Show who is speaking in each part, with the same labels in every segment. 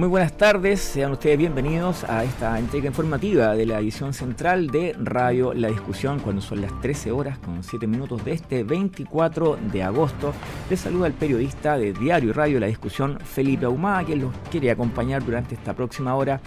Speaker 1: Muy buenas tardes, sean ustedes bienvenidos a esta entrega informativa de la edición central de Radio La Discusión cuando son las 13 horas con 7 minutos de este 24 de agosto. Les saluda el periodista de Diario y Radio La Discusión, Felipe Ahumada, quien los quiere acompañar durante esta próxima hora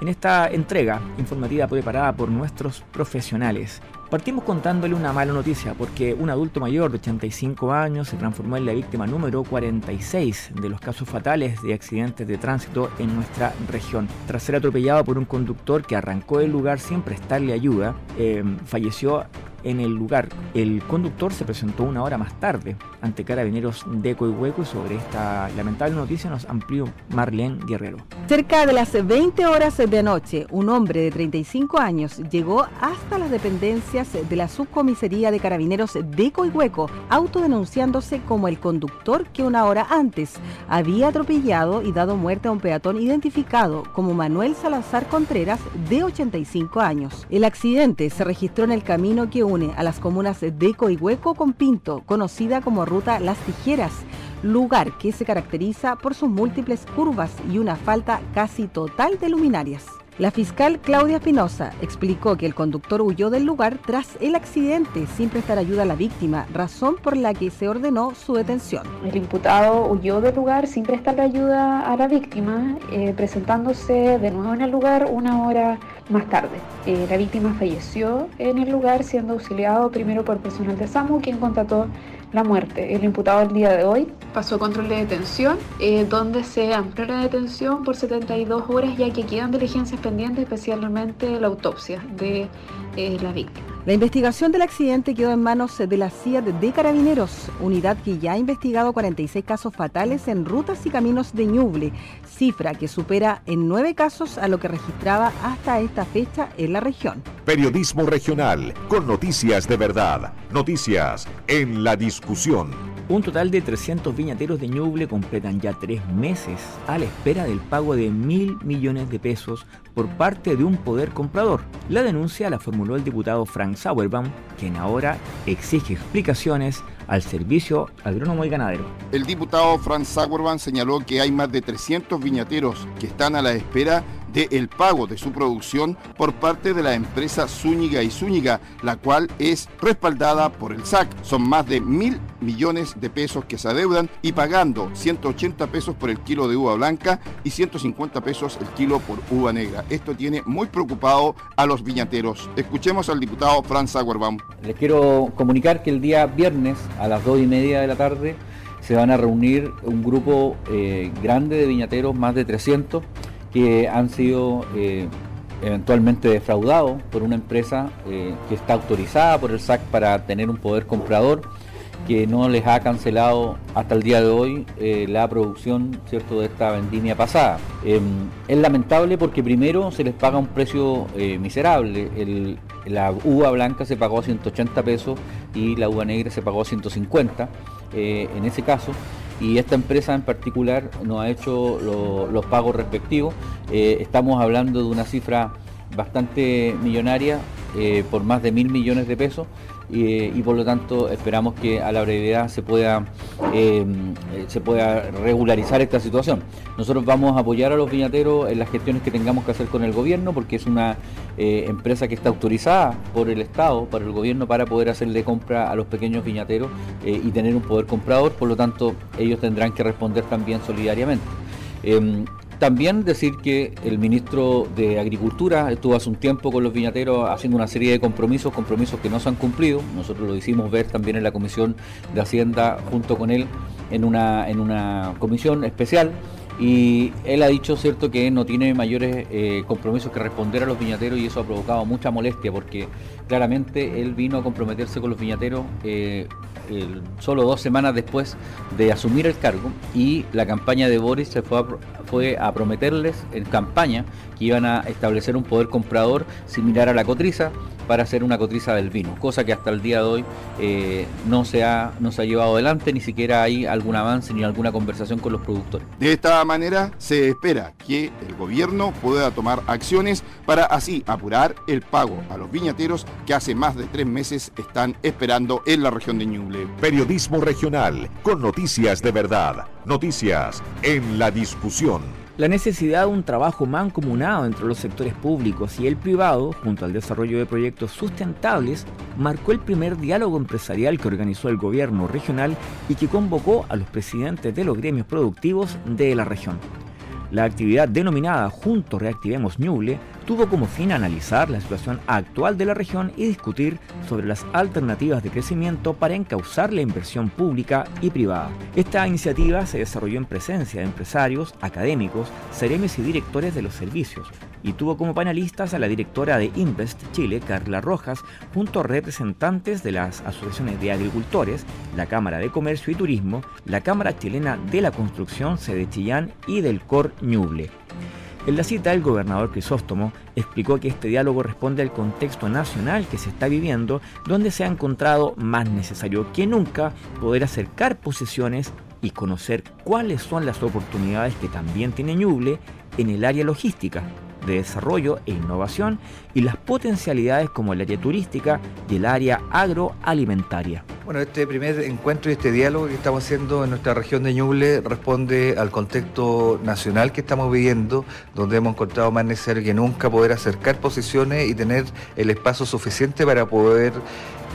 Speaker 1: en esta entrega informativa preparada por nuestros profesionales. Partimos contándole una mala noticia porque un adulto mayor de 85 años se transformó en la víctima número 46 de los casos fatales de accidentes de tránsito en nuestra región. Tras ser atropellado por un conductor que arrancó del lugar sin prestarle ayuda, eh, falleció en el lugar. El conductor se presentó una hora más tarde ante carabineros de Coihueco y sobre esta lamentable noticia nos amplió Marlene Guerrero.
Speaker 2: Cerca de las 20 horas de anoche, un hombre de 35 años llegó hasta las dependencias de la subcomisaría de carabineros de Coihueco, autodenunciándose como el conductor que una hora antes había atropellado y dado muerte a un peatón identificado como Manuel Salazar Contreras, de 85 años. El accidente se registró en el camino que une a las comunas de Coihueco con Pinto, conocida como Ruta Las Tijeras, lugar que se caracteriza por sus múltiples curvas y una falta casi total de luminarias. La fiscal Claudia Espinosa explicó que el conductor huyó del lugar tras el accidente sin prestar ayuda a la víctima, razón por la que se ordenó su detención.
Speaker 3: El imputado huyó del lugar sin prestar ayuda a la víctima, eh, presentándose de nuevo en el lugar una hora más tarde. Eh, la víctima falleció en el lugar siendo auxiliado primero por personal de SAMU, quien contrató la muerte. El imputado el día de hoy pasó a control de detención, eh, donde se amplió la detención por 72 horas, ya que quedan diligencias pendientes, especialmente la autopsia de eh, la víctima.
Speaker 2: La investigación del accidente quedó en manos de la CIA de Carabineros, unidad que ya ha investigado 46 casos fatales en rutas y caminos de Ñuble, cifra que supera en nueve casos a lo que registraba hasta esta fecha en la región.
Speaker 4: Periodismo regional, con noticias de verdad, noticias en la discusión.
Speaker 1: Un total de 300 viñateros de Ñuble completan ya tres meses a la espera del pago de mil millones de pesos por parte de un poder comprador. La denuncia la formuló el diputado Frank Sauerbaum, quien ahora exige explicaciones al servicio agrónomo y ganadero.
Speaker 5: El diputado Frank Sauerbaum señaló que hay más de 300 viñateros que están a la espera de el pago de su producción por parte de la empresa Zúñiga y Zúñiga, la cual es respaldada por el SAC. Son más de mil millones de pesos que se adeudan y pagando 180 pesos por el kilo de uva blanca y 150 pesos el kilo por uva negra. Esto tiene muy preocupado a los viñateros. Escuchemos al diputado Franz Sauerbaum.
Speaker 6: Les quiero comunicar que el día viernes a las 2 y media de la tarde se van a reunir un grupo eh, grande de viñateros, más de 300, que han sido eh, eventualmente defraudados por una empresa eh, que está autorizada por el SAC para tener un poder comprador que no les ha cancelado hasta el día de hoy eh, la producción ¿cierto? de esta vendimia pasada. Em, es lamentable porque primero se les paga un precio miserable. la uva blanca se pagó a 180 pesos y la uva negra se pagó a 150 en ese caso y esta empresa en particular no ha hecho los pagos respectivos. Eh, estamos hablando de una cifra bastante millonaria eh, por más de mil millones de pesos y por lo tanto esperamos que a la brevedad se pueda, em, se pueda regularizar esta situación. Nosotros vamos a apoyar a los viñateros en las gestiones que tengamos que hacer con el gobierno porque es una eh, empresa que está autorizada por el Estado, para el gobierno, para poder hacerle compra a los pequeños viñateros eh, y tener un poder comprador, por lo tanto ellos tendrán que responder también solidariamente. También decir que el ministro de Agricultura estuvo hace un tiempo con los viñateros haciendo una serie de compromisos, compromisos que no se han cumplido. Nosotros lo hicimos ver también en la Comisión de Hacienda junto con él en una, en una comisión especial. Y él ha dicho, cierto, que no tiene mayores eh, compromisos que responder a los viñateros y eso ha provocado mucha molestia porque claramente él vino a comprometerse con los viñateros eh, solo dos semanas después de asumir el cargo y la campaña de Boris se fue fue a prometerles en campaña que iban a establecer un poder comprador similar a la cotriza para hacer una cotriza del vino, cosa que hasta el día de hoy eh, no, se ha, no se ha llevado adelante, ni siquiera hay algún avance ni alguna conversación con los productores.
Speaker 5: De esta manera se espera que el gobierno pueda tomar acciones para así apurar el pago a los viñateros que hace más de tres meses están esperando en la región de Ñuble.
Speaker 4: Periodismo regional con noticias de verdad, noticias en la discusión.
Speaker 1: La necesidad de un trabajo mancomunado entre los sectores públicos y el privado, junto al desarrollo de proyectos sustentables, marcó el primer diálogo empresarial que organizó el gobierno regional y que convocó a los presidentes de los gremios productivos de la región. La actividad denominada Juntos Reactivemos Ñuble tuvo como fin analizar la situación actual de la región y discutir sobre las alternativas de crecimiento para encauzar la inversión pública y privada. Esta iniciativa se desarrolló en presencia de empresarios, académicos, seremios y directores de los servicios, y tuvo como panelistas a la directora de Invest Chile, Carla Rojas, junto a representantes de las asociaciones de agricultores, la Cámara de Comercio y Turismo, la Cámara Chilena de la Construcción, sede Chillán y del COR Ñuble. En la cita, el gobernador Crisóstomo explicó que este diálogo responde al contexto nacional que se está viviendo, donde se ha encontrado más necesario que nunca poder acercar posiciones y conocer cuáles son las oportunidades que también tiene Ñuble en el área logística, de desarrollo e innovación y las potencialidades como el área turística y el área agroalimentaria.
Speaker 7: Bueno, este primer encuentro y este diálogo que estamos haciendo en nuestra región de Ñuble responde al contexto nacional que estamos viviendo, donde hemos encontrado más necesario que nunca poder acercar posiciones y tener el espacio suficiente para poder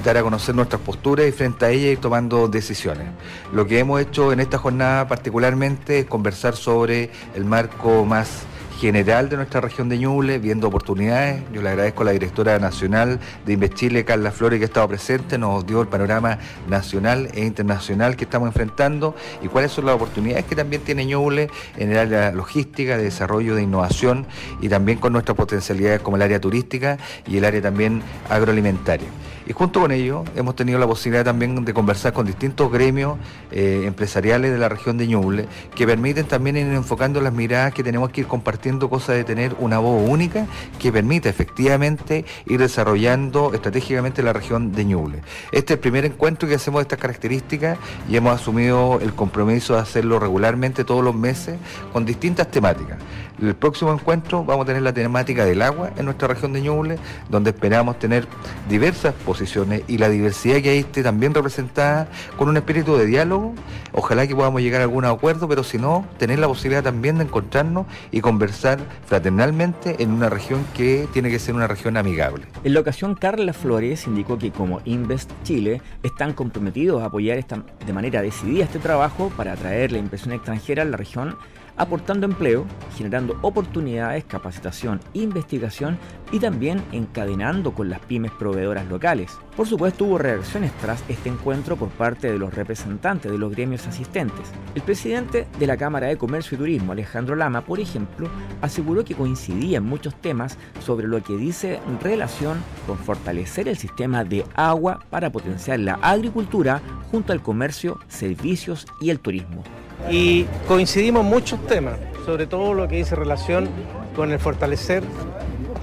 Speaker 7: dar a conocer nuestras posturas y frente a ellas ir tomando decisiones. Lo que hemos hecho en esta jornada particularmente es conversar sobre el marco más general de nuestra región de Ñuble, viendo oportunidades. Yo le agradezco a la directora nacional de Inveschile, Carla Flores, que ha estado presente, nos dio el panorama nacional e internacional que estamos enfrentando y cuáles son las oportunidades que también tiene Ñuble en el área logística, de desarrollo, de innovación y también con nuestras potencialidades como el área turística y el área también agroalimentaria. Y junto con ello hemos tenido la posibilidad también de conversar con distintos gremios eh, empresariales de la región de Ñuble que permiten también ir enfocando las miradas que tenemos que ir compartiendo, cosas de tener una voz única que permita efectivamente ir desarrollando estratégicamente la región de Ñuble. Este es el primer encuentro que hacemos de estas características y hemos asumido el compromiso de hacerlo regularmente todos los meses con distintas temáticas. El próximo encuentro vamos a tener la temática del agua en nuestra región de Ñuble, donde esperamos tener diversas posiciones y la diversidad que hay esté también representada con un espíritu de diálogo. Ojalá que podamos llegar a algún acuerdo, pero si no, tener la posibilidad también de encontrarnos y conversar fraternalmente en una región que tiene que ser una región amigable.
Speaker 1: En la ocasión, Carla Flores indicó que como Invest Chile están comprometidos a apoyar esta, de manera decidida este trabajo para atraer la inversión extranjera a la región aportando empleo, generando oportunidades, capacitación, investigación y también encadenando con las pymes proveedoras locales. Por supuesto hubo reacciones tras este encuentro por parte de los representantes de los gremios asistentes. El presidente de la Cámara de Comercio y Turismo, Alejandro Lama, por ejemplo, aseguró que coincidía en muchos temas sobre lo que dice relación con fortalecer el sistema de agua para potenciar la agricultura junto al comercio, servicios y el turismo
Speaker 8: y coincidimos muchos temas, sobre todo lo que dice relación con el fortalecer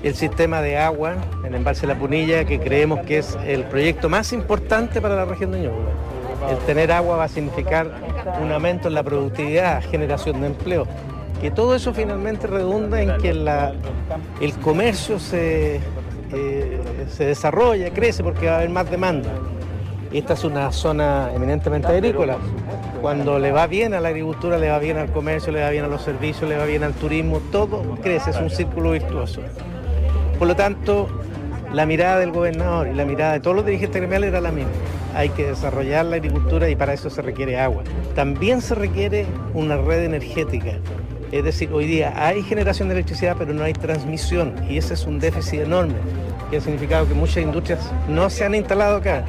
Speaker 8: el sistema de agua en embalse La Punilla, que creemos que es el proyecto más importante para la región de Ñuble. El tener agua va a significar un aumento en la productividad, generación de empleo, que todo eso finalmente redunda en que el comercio se, eh, se desarrolla, crece porque va a haber más demanda. Esta es una zona eminentemente agrícola. Cuando le va bien a la agricultura, le va bien al comercio, le va bien a los servicios, le va bien al turismo, todo crece, es un círculo virtuoso. Por lo tanto, la mirada del gobernador y la mirada de todos los dirigentes gremiales era la misma. Hay que desarrollar la agricultura y para eso se requiere agua. También se requiere una red energética. Es decir, hoy día hay generación de electricidad, pero no hay transmisión y ese es un déficit enorme, que ha significado que muchas industrias no se han instalado acá.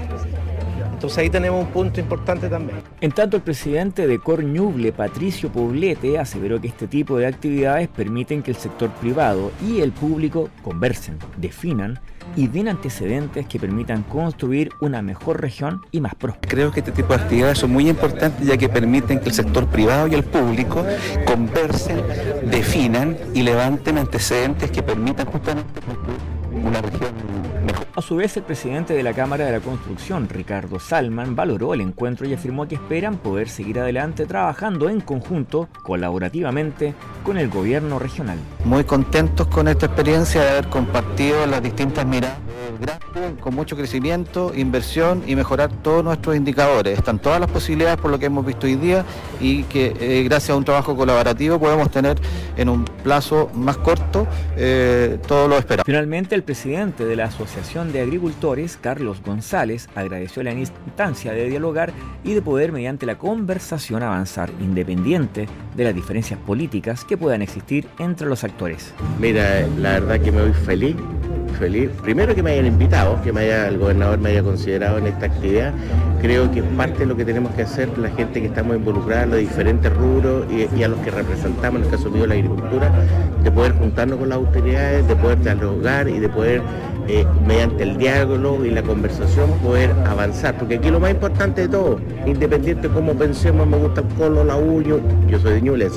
Speaker 8: Entonces ahí tenemos un punto importante también.
Speaker 1: En tanto, el presidente de Corñuble, Patricio Poblete, aseveró que este tipo de actividades permiten que el sector privado y el público conversen, definan y den antecedentes que permitan construir una mejor región y más próspera.
Speaker 9: Creo que este tipo de actividades son muy importantes ya que permiten que el sector privado y el público conversen, definan y levanten antecedentes que permitan justamente construir una región.
Speaker 1: A su vez, el presidente de la Cámara de la Construcción, Ricardo Salman, valoró el encuentro y afirmó que esperan poder seguir adelante trabajando en conjunto, colaborativamente, con el gobierno regional.
Speaker 10: Muy contentos con esta experiencia de haber compartido las distintas miradas con mucho crecimiento, inversión y mejorar todos nuestros indicadores. Están todas las posibilidades por lo que hemos visto hoy día y que eh, gracias a un trabajo colaborativo podemos tener en un plazo más corto eh, todo lo esperado.
Speaker 1: Finalmente, el presidente de la Asociación de Agricultores, Carlos González, agradeció la instancia de dialogar y de poder mediante la conversación avanzar independiente de las diferencias políticas que puedan existir entre los actores.
Speaker 11: Mira, la verdad que me voy feliz feliz. Primero que me hayan invitado, que me haya, el gobernador me haya considerado en esta actividad. Creo que parte de lo que tenemos que hacer la gente que estamos involucrada los diferentes rubros y, a los que representamos, en el caso mío la agricultura, de poder juntarnos con las autoridades, de poder dialogar y de poder eh, mediante el diálogo y la conversación poder avanzar, porque aquí lo más importante de todo, independiente de cómo pensemos, me gusta el colo, la uño, yo soy de Ñuble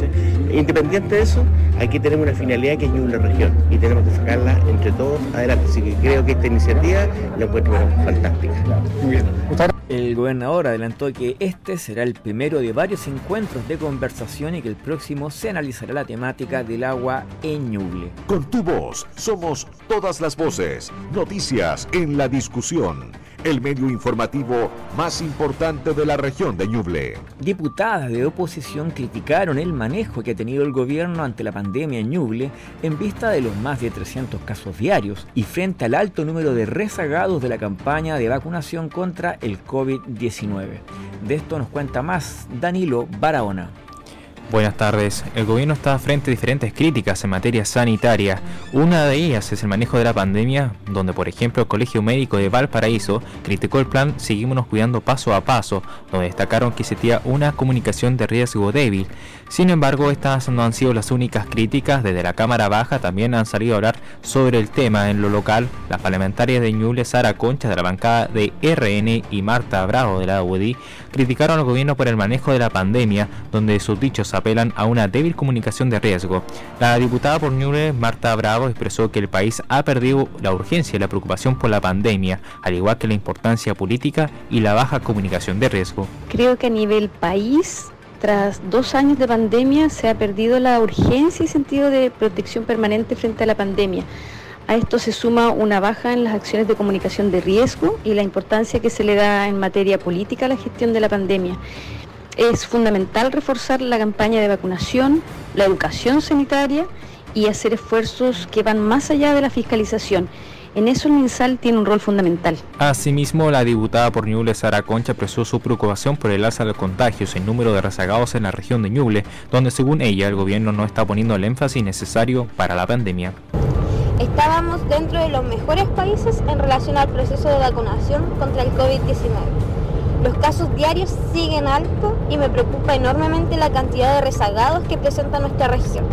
Speaker 11: independiente de eso, aquí tenemos una finalidad que es Ñuble Región y tenemos que sacarla entre todos adelante, así que creo que esta iniciativa la encuentro fantástica.
Speaker 1: El gobernador adelantó que este será el primero de varios encuentros de conversación y que el próximo se analizará la temática del agua en Ñuble.
Speaker 4: Con tu voz somos todas las voces. Noticias en la discusión el medio informativo más importante de la región de Ñuble.
Speaker 1: Diputadas de oposición criticaron el manejo que ha tenido el gobierno ante la pandemia en Ñuble en vista de los más de 300 casos diarios y frente al alto número de rezagados de la campaña de vacunación contra el COVID-19. De esto nos cuenta más Danilo Barahona.
Speaker 12: Buenas tardes. El gobierno está frente a diferentes críticas en materia sanitaria. Una de ellas es el manejo de la pandemia, donde por ejemplo el Colegio Médico de Valparaíso criticó el plan Seguímonos cuidando paso a paso, donde destacaron que existía una comunicación de riesgo débil. Sin embargo, estas no han sido las únicas críticas. Desde la Cámara Baja también han salido a hablar sobre el tema en lo local. Las parlamentarias de Ñuble, Sara Concha de la bancada de RN y Marta Bravo de la UDI criticaron al gobierno por el manejo de la pandemia, donde sus dichos apelan a una débil comunicación de riesgo. La diputada por Ñuble, Marta Bravo, expresó que el país ha perdido la urgencia y la preocupación por la pandemia, al igual que la importancia política y la baja comunicación de riesgo.
Speaker 13: Creo que a nivel país tras dos años de pandemia se ha perdido la urgencia y sentido de protección permanente frente a la pandemia. A esto se suma una baja en las acciones de comunicación de riesgo y la importancia que se le da en materia política a la gestión de la pandemia. Es fundamental reforzar la campaña de vacunación, la educación sanitaria y hacer esfuerzos que van más allá de la fiscalización. En eso el MinSal tiene un rol fundamental.
Speaker 12: Asimismo, la diputada por Ñuble, Sara Concha, expresó su preocupación por el alza de contagios en número de rezagados en la región de Ñuble, donde según ella el gobierno no está poniendo el énfasis necesario para la pandemia
Speaker 14: estábamos dentro de los mejores países en relación al proceso de vacunación contra el COVID-19. Los casos diarios siguen altos y me preocupa enormemente la cantidad de rezagados que presenta nuestra región.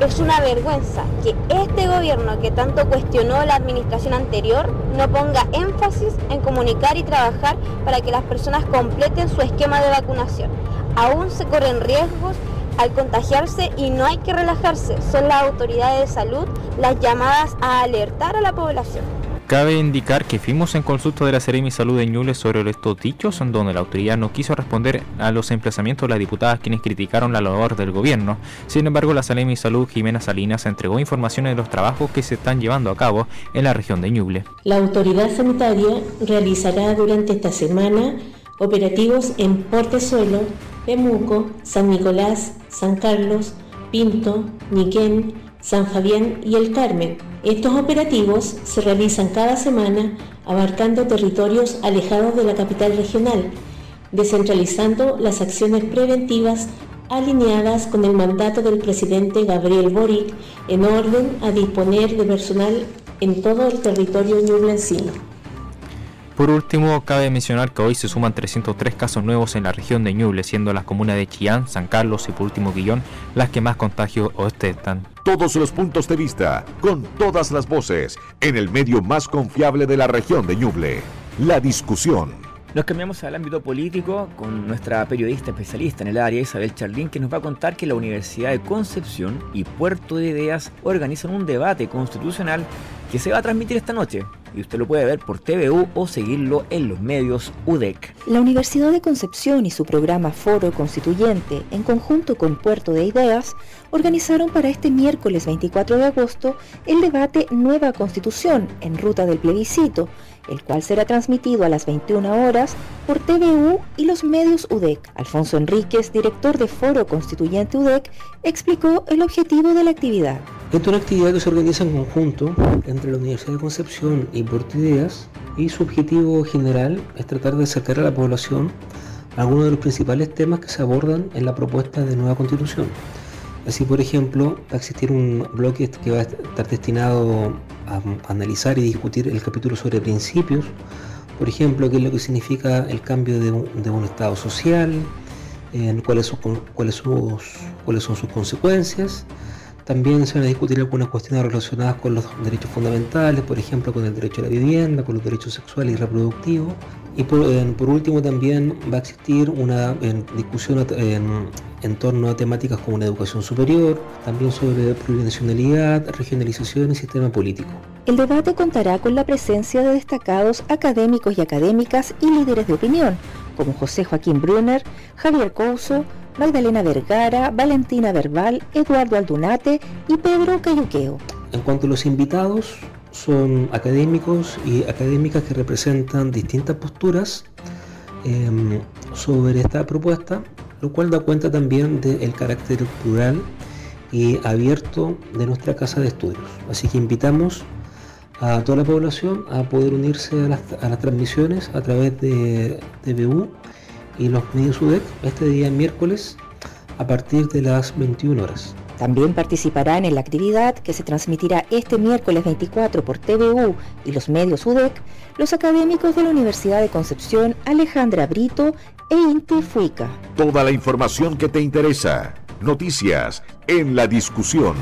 Speaker 14: Es una vergüenza que este gobierno que tanto cuestionó la administración anterior no ponga énfasis en comunicar y trabajar para que las personas completen su esquema de vacunación. Aún se corren riesgos al contagiarse y no hay que relajarse, son las autoridades de salud las llamadas a alertar a la población.
Speaker 12: Cabe indicar que fuimos en consulta de la Seremi Salud de Ñuble sobre estos dichos, en donde la autoridad no quiso responder a los emplazamientos de las diputadas quienes criticaron la labor del gobierno. Sin embargo, la Seremi Salud Jimena Salinas entregó informaciones de los trabajos que se están llevando a cabo en la región de Ñuble.
Speaker 15: La autoridad sanitaria realizará durante esta semana operativos en Portezuelo, Pemuco, San Nicolás, San Carlos, Pinto, Niquén, San Fabián y El Carmen. Estos operativos se realizan cada semana abarcando territorios alejados de la capital regional, descentralizando las acciones preventivas alineadas con el mandato del presidente Gabriel Boric en orden a disponer de personal en todo el territorio ñublencino.
Speaker 12: Por último, cabe mencionar que hoy se suman 303 casos nuevos en la región de Ñuble, siendo las comunas de Chillán, San Carlos y por último Guillón las que más contagios ostentan.
Speaker 4: Todos los puntos de vista, con todas las voces, en el medio más confiable de la región de Ñuble. La discusión.
Speaker 1: Nos cambiamos al ámbito político con nuestra periodista especialista en el área, Isabel Charlín, que nos va a contar que la Universidad de Concepción y Puerto de Ideas organizan un debate constitucional que se va a transmitir esta noche y usted lo puede ver por TVU o seguirlo en los medios UDEC.
Speaker 16: La Universidad de Concepción y su programa Foro Constituyente, en conjunto con Puerto de Ideas, organizaron para este miércoles 24 de agosto el debate Nueva Constitución en ruta del plebiscito, el cual será transmitido a las 21 horas por TVU y los medios UDEC. Alfonso Enríquez, director de Foro Constituyente UDEC, explicó el objetivo de la actividad.
Speaker 17: Esta es una actividad que se organiza en conjunto entre la Universidad de Concepción y Ideas y su objetivo general es tratar de acercar a la población algunos de los principales temas que se abordan en la propuesta de nueva constitución. Así, por ejemplo, va a existir un bloque que va a estar destinado a analizar y discutir el capítulo sobre principios, por ejemplo, qué es lo que significa el cambio de un, estado social, cuáles, son, cuáles, cuáles son sus consecuencias. También se van a discutir algunas cuestiones relacionadas con los derechos fundamentales, por ejemplo, con el derecho a la vivienda, con los derechos sexuales y reproductivos. Y por, último también va a existir una discusión en, en torno a temáticas como la educación superior, también sobre plurinacionalidad, regionalización y sistema político.
Speaker 16: El debate contará con la presencia de destacados académicos y académicas y líderes de opinión, como José Joaquín Brunner, Javier Couso, Magdalena Vergara, Valentina Verbal, Eduardo Aldunate y Pedro Cayuqueo.
Speaker 17: En cuanto a los invitados, son académicos y académicas que representan distintas posturas em, sobre esta propuesta lo cual da cuenta también del carácter plural y abierto de nuestra casa de estudios. Así que invitamos a toda la población a poder unirse a las, transmisiones a través de TVU y los medios UDEC este día miércoles a partir de las 21 horas.
Speaker 16: También participarán en la actividad que se transmitirá este miércoles 24 por TVU y los medios UDEC los académicos de la Universidad de Concepción Alejandra Brito e Inti Fuica.
Speaker 4: Toda la información que te interesa. Noticias en la discusión.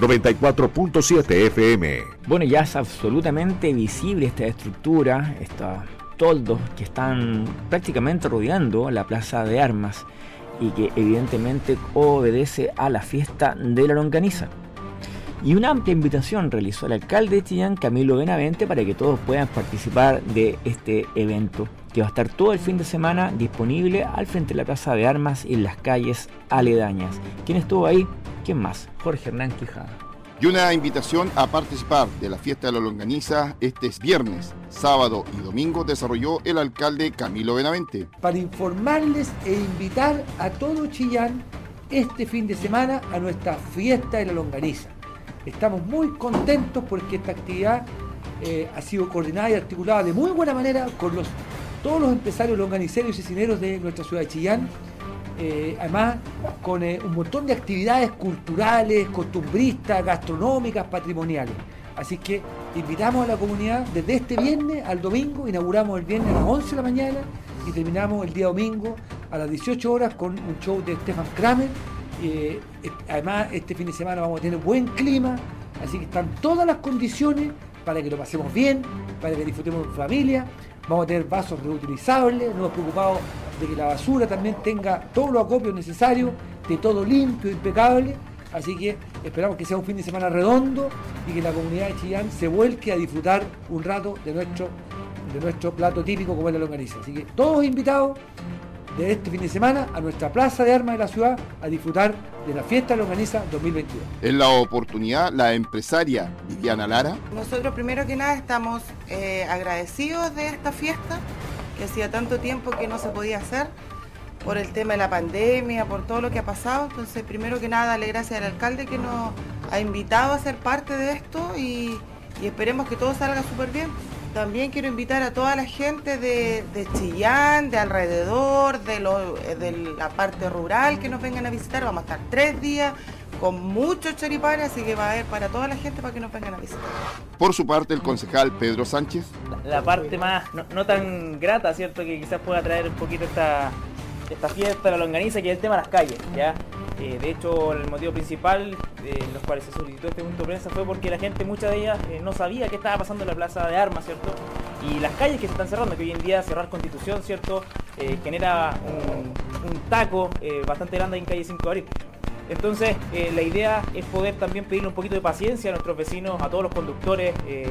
Speaker 4: 94.7 FM.
Speaker 1: Bueno, ya es absolutamente visible esta estructura, estos toldos que están prácticamente rodeando la plaza de armas y que evidentemente obedece a la fiesta de la longaniza. Y una amplia invitación realizó el alcalde de Chillán, Camilo Benavente, para que todos puedan participar de este evento, que va a estar todo el fin de semana disponible al frente de la Plaza de Armas y en las calles aledañas. ¿Quién estuvo ahí? ¿Quién más? Jorge Hernán Quijada.
Speaker 5: Y una invitación a participar de la fiesta de la longaniza este es viernes, sábado y domingo desarrolló el alcalde Camilo Benavente.
Speaker 18: Para informarles e invitar a todo Chillán este fin de semana a nuestra fiesta de la longaniza Estamos muy contentos porque esta actividad eh, ha sido coordinada y articulada de muy buena manera con los, todos los empresarios longaniceros y cecineros de nuestra ciudad de Chillán. Eh, además, con eh, un montón de actividades culturales, costumbristas, gastronómicas, patrimoniales. Así que invitamos a la comunidad desde este viernes al domingo, inauguramos el viernes a las 11 de la mañana y terminamos el día domingo a las 18 horas con un show de Stefan Kramer eh, además, este fin de semana vamos a tener buen clima, así que están todas las condiciones para que lo pasemos bien, para que disfrutemos en familia. Vamos a tener vasos reutilizables, no nos preocupamos de que la basura también tenga todos los acopios necesarios, de todo limpio, impecable. Así que esperamos que sea un fin de semana redondo y que la comunidad de Chillán se vuelque a disfrutar un rato de nuestro, de nuestro plato típico como es la longaniza. Así que todos invitados de este fin de semana a nuestra plaza de armas de la ciudad a disfrutar de la fiesta longaniza 2022.
Speaker 5: En la oportunidad, la empresaria Viviana Lara.
Speaker 19: Nosotros primero que nada estamos eh, agradecidos de esta fiesta, que hacía tanto tiempo que no se podía hacer por el tema de la pandemia, por todo lo que ha pasado. Entonces, primero que nada, darle gracias al alcalde que nos ha invitado a ser parte de esto y, esperemos que todo salga súper bien. También quiero invitar a toda la gente de, Chillán, de alrededor, de, la parte rural que nos vengan a visitar. Vamos a estar tres días con muchos choripanes, así que va a haber para toda la gente para que nos vengan a visitar.
Speaker 5: Por su parte, el concejal Pedro Sánchez.
Speaker 20: La, parte más, no, tan grata, ¿cierto? Que quizás pueda traer un poquito esta, esta fiesta, la longaniza, que es el tema de las calles, ¿ya? Eh, de hecho, el motivo principal eh, en los cuales se solicitó este punto de prensa fue porque la gente, mucha de ellas, eh, no sabía qué estaba pasando en la plaza de armas, ¿cierto? Y las calles que se están cerrando, que hoy en día cerrar Constitución, ¿cierto? genera un, taco bastante grande en calle 5 de abril. Entonces, la idea es poder también pedirle un poquito de paciencia a nuestros vecinos, a todos los conductores y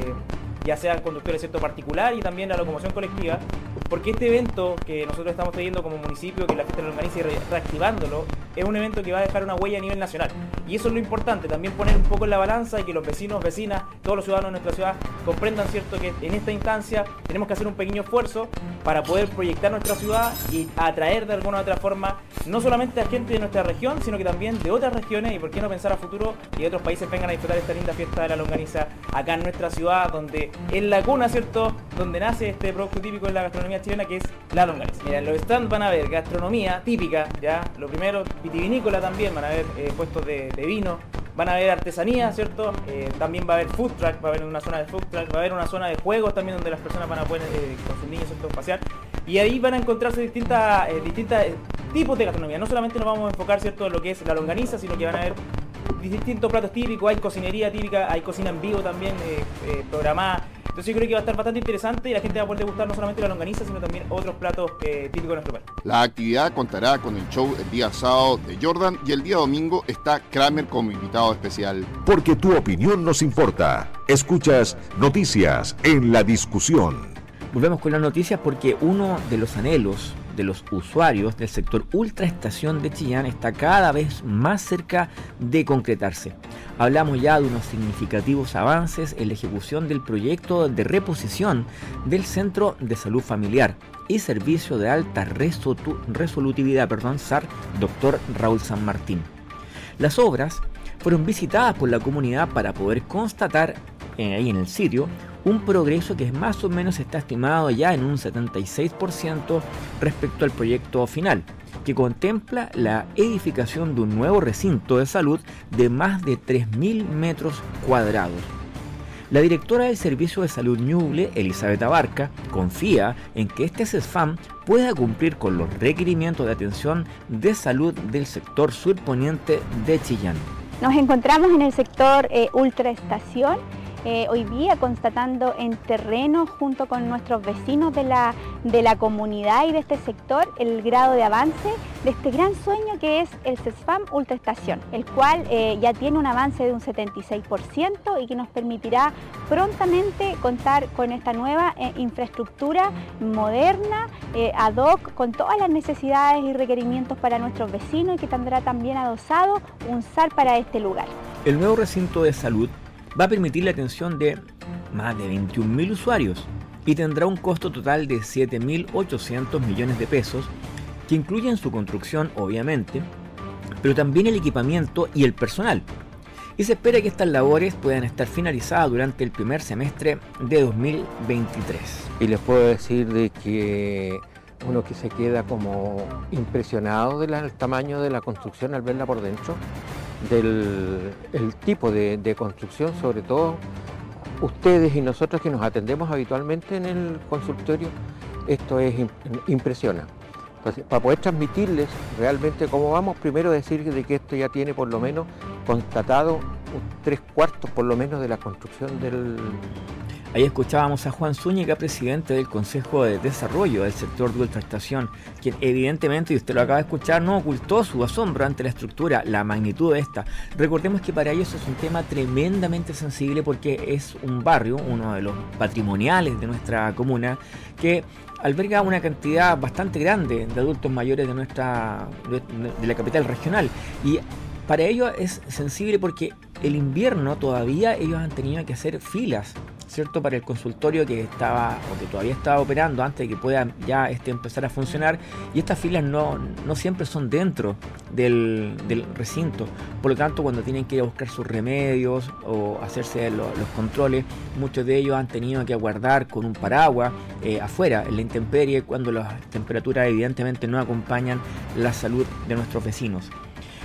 Speaker 20: ya sea conductores sector particular y también la locomoción colectiva, porque este evento que nosotros estamos teniendo como municipio, que la fiesta lo organiza y reactivándolo, es un evento que va a dejar una huella a nivel nacional. Y eso es lo importante, también poner un poco en la balanza y que los vecinos, vecinas, todos los ciudadanos de nuestra ciudad comprendan cierto que en esta instancia tenemos que hacer un pequeño esfuerzo para poder proyectar nuestra ciudad y atraer de alguna u otra forma no solamente a gente de nuestra región, sino que también de otras regiones y por qué no pensar a futuro de otros países vengan a disfrutar esta linda fiesta de la longaniza acá en nuestra ciudad, donde es la cuna, ¿cierto? Donde nace este producto típico de la gastronomía chilena que es la longaniza. Mira, en los stands van a ver gastronomía típica, ya, lo primero, vitivinícola también, van a ver eh, puestos de, vino, van a ver artesanía, ¿cierto? Eh, también va a haber food truck, va a haber una zona de food truck, va a haber una zona de juegos también donde las personas van a poder eh, con sus niños, ¿cierto? Pasear. Y ahí van a encontrarse distintas, distintas tipos de gastronomía. No solamente nos vamos a enfocar, ¿cierto?, en lo que es la longaniza, sino que van a haber distintos platos típicos, hay cocinería típica, hay cocina en vivo también programada entonces yo creo que va a estar bastante interesante y la gente va a poder degustar no solamente la longaniza, sino también otros platos eh, típicos de nuestro país.
Speaker 5: La actividad contará con el show el día sábado de Jordan y el día domingo está Kramer como invitado especial.
Speaker 4: Porque tu opinión nos importa. Escuchas Noticias en la discusión.
Speaker 1: Volvemos con las noticias porque uno de los anhelos de los usuarios del sector ultraestación de Chillán está cada vez más cerca de concretarse. Hablamos ya de unos significativos avances en la ejecución del proyecto de reposición del Centro de Salud Familiar y Servicio de Alta Resolutividad, perdón, SAR, Dr. Raúl San Martín. Las obras fueron visitadas por la comunidad para poder constatar eh, ahí en el sitio un progreso que más o menos está estimado ya en un 76% respecto al proyecto final, que contempla la edificación de un nuevo recinto de salud de más de 3.000 metros cuadrados. La directora del Servicio de Salud Ñuble, Elizabeth Abarca, confía en que este CESFAM pueda cumplir con los requerimientos de atención de salud del sector surponiente de Chillán.
Speaker 21: Nos encontramos en el sector eh, ultraestación eh, hoy día constatando en terreno junto con nuestros vecinos de la, de la comunidad y de este sector el grado de avance de este gran sueño que es el CESFAM Ultraestación, el cual eh, ya tiene un avance de un 76% y que nos permitirá prontamente contar con esta nueva eh, infraestructura moderna, ad hoc, con todas las necesidades y requerimientos para nuestros vecinos y que tendrá también adosado un SAR para este lugar.
Speaker 1: El nuevo recinto de salud va a permitir la atención de más de 21.000 usuarios y tendrá un costo total de 7.800 millones de pesos, que incluyen su construcción obviamente, pero también el equipamiento y el personal. Y se espera que estas labores puedan estar finalizadas durante el primer semestre de 2023.
Speaker 22: Y les puedo decir de que uno que se queda como impresionado del tamaño de la construcción al verla por dentro, del tipo de, construcción, sobre todo ustedes y nosotros que nos atendemos habitualmente en el consultorio, esto es impresiona. para poder transmitirles realmente cómo vamos, primero decir de que esto ya tiene por lo menos constatado tres cuartos por lo menos de la construcción del,
Speaker 1: Ahí escuchábamos a Juan Zúñiga, presidente del Consejo de Desarrollo del sector de ultraestación, quien evidentemente, y usted lo acaba de escuchar, no ocultó su asombro ante la estructura, la magnitud de esta. Recordemos que para ellos es un tema tremendamente sensible porque es un barrio, uno de los patrimoniales de nuestra comuna, que alberga una cantidad bastante grande de adultos mayores de nuestra de la capital regional y para ellos es sensible porque el invierno todavía ellos han tenido que hacer filas ¿cierto? Para el consultorio que estaba o que todavía estaba operando antes de que pueda ya este, empezar a funcionar. Y estas filas no, no siempre son dentro del, recinto. Por lo tanto, cuando tienen que ir a buscar sus remedios o hacerse los controles, muchos de ellos han tenido que aguardar con un paraguas eh, afuera, en la intemperie, cuando las temperaturas evidentemente no acompañan la salud de nuestros vecinos.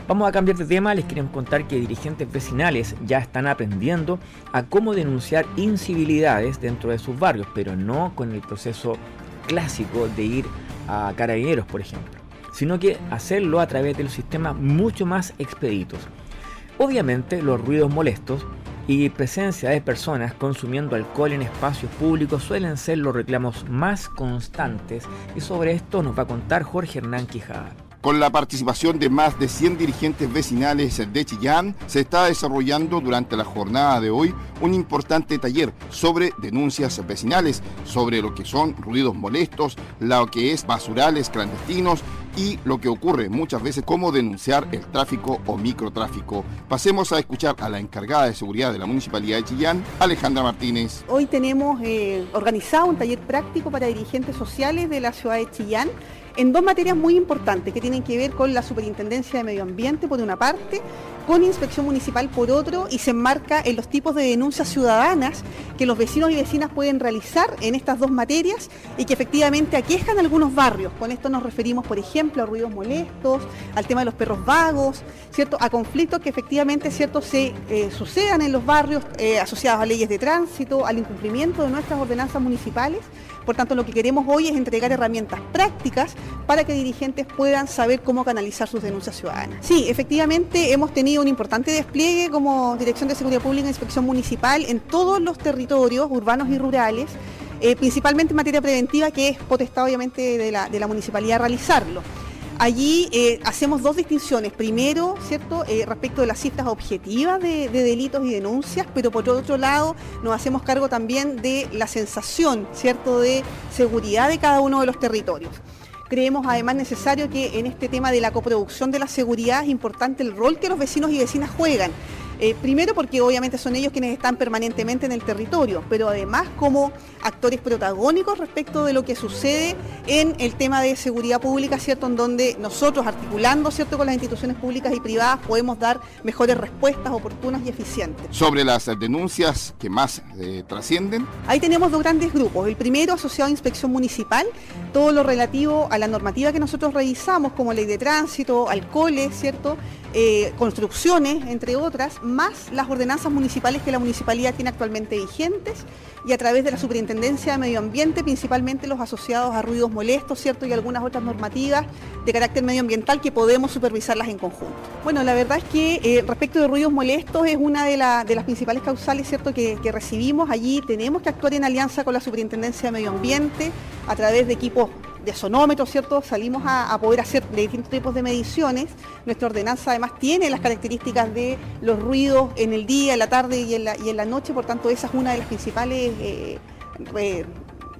Speaker 1: Vamos a cambiar de tema, les queremos contar que dirigentes vecinales ya están aprendiendo a cómo denunciar incivilidades dentro de sus barrios, pero no con el proceso clásico de ir a carabineros, por ejemplo, sino que hacerlo a través de los sistemas mucho más expeditos. Obviamente los ruidos molestos y presencia de personas consumiendo alcohol en espacios públicos suelen ser los reclamos más constantes y sobre esto nos va a contar Jorge Hernán Quijada.
Speaker 5: Con la participación de más de 100 dirigentes vecinales de Chillán, se está desarrollando durante la jornada de hoy un importante taller sobre denuncias vecinales, sobre lo que son ruidos molestos, lo que es basurales clandestinos y lo que ocurre muchas veces cómo denunciar el tráfico o microtráfico. Pasemos a escuchar a la encargada de seguridad de la Municipalidad de Chillán, Alejandra Martínez.
Speaker 23: Hoy tenemos eh, organizado un taller práctico para dirigentes sociales de la ciudad de Chillán en dos materias muy importantes que tienen que ver con la Superintendencia de Medio Ambiente por una parte, con Inspección Municipal por otro y se enmarca en los tipos de denuncias ciudadanas que los vecinos y vecinas pueden realizar en estas dos materias y que efectivamente aquejan algunos barrios. Con esto nos referimos, por ejemplo, a ruidos molestos, al tema de los perros vagos, ¿cierto? a conflictos que efectivamente ¿cierto? se eh, sucedan en los barrios eh, asociados a leyes de tránsito, al incumplimiento de nuestras ordenanzas municipales por tanto, lo que queremos hoy es entregar herramientas prácticas para que dirigentes puedan saber cómo canalizar sus denuncias ciudadanas. Sí, efectivamente hemos tenido un importante despliegue como Dirección de Seguridad Pública e Inspección Municipal en todos los territorios urbanos y rurales, eh, principalmente en materia preventiva, que es potestad obviamente de la, de la municipalidad realizarlo. Allí eh, hacemos dos distinciones. Primero, ¿cierto? Eh, respecto de las cifras objetivas de, delitos y denuncias, pero por otro lado nos hacemos cargo también de la sensación, ¿cierto?, de seguridad de cada uno de los territorios. Creemos además necesario que en este tema de la coproducción de la seguridad es importante el rol que los vecinos y vecinas juegan. Eh, primero porque obviamente son ellos quienes están permanentemente en el territorio, pero además como actores protagónicos respecto de lo que sucede en el tema de seguridad pública, ¿cierto? En donde nosotros, articulando, ¿cierto?, con las instituciones públicas y privadas, podemos dar mejores respuestas oportunas y eficientes.
Speaker 5: Sobre las denuncias que más eh, trascienden.
Speaker 23: Ahí tenemos dos grandes grupos. El primero asociado a inspección municipal, todo lo relativo a la normativa que nosotros revisamos, como ley de tránsito, alcoholes, ¿cierto? Eh, construcciones, entre otras, más las ordenanzas municipales que la municipalidad tiene actualmente vigentes y a través de la Superintendencia de Medio Ambiente, principalmente los asociados a ruidos molestos, ¿cierto? Y algunas otras normativas de carácter medioambiental que podemos supervisarlas en conjunto. Bueno, la verdad es que eh, respecto de ruidos molestos es una de, las principales causales, ¿cierto? Que, que recibimos. Allí tenemos que actuar en alianza con la Superintendencia de Medio Ambiente a través de equipos de sonómetros, ¿cierto? Salimos a, poder hacer distintos tipos de mediciones. Nuestra ordenanza además tiene las características de los ruidos en el día, en la tarde y en la, y en la noche, por tanto esa es una de las principales eh,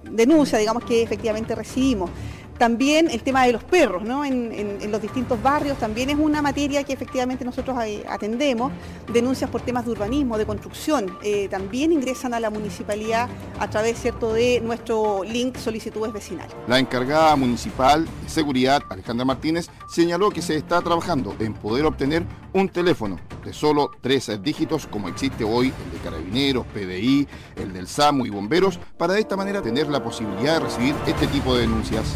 Speaker 23: denuncias, digamos, que efectivamente recibimos. También el tema de los perros, ¿no? En, los distintos barrios también es una materia que efectivamente nosotros eh, atendemos. Denuncias por temas de urbanismo, de construcción, eh, también ingresan a la municipalidad a través ¿cierto? de nuestro link solicitudes vecinales.
Speaker 5: La encargada municipal de seguridad, Alejandra Martínez, señaló que se está trabajando en poder obtener un teléfono de solo tres dígitos, como existe hoy el de carabineros, PDI, el del SAMU y bomberos, para de esta manera tener la posibilidad de recibir este tipo de denuncias.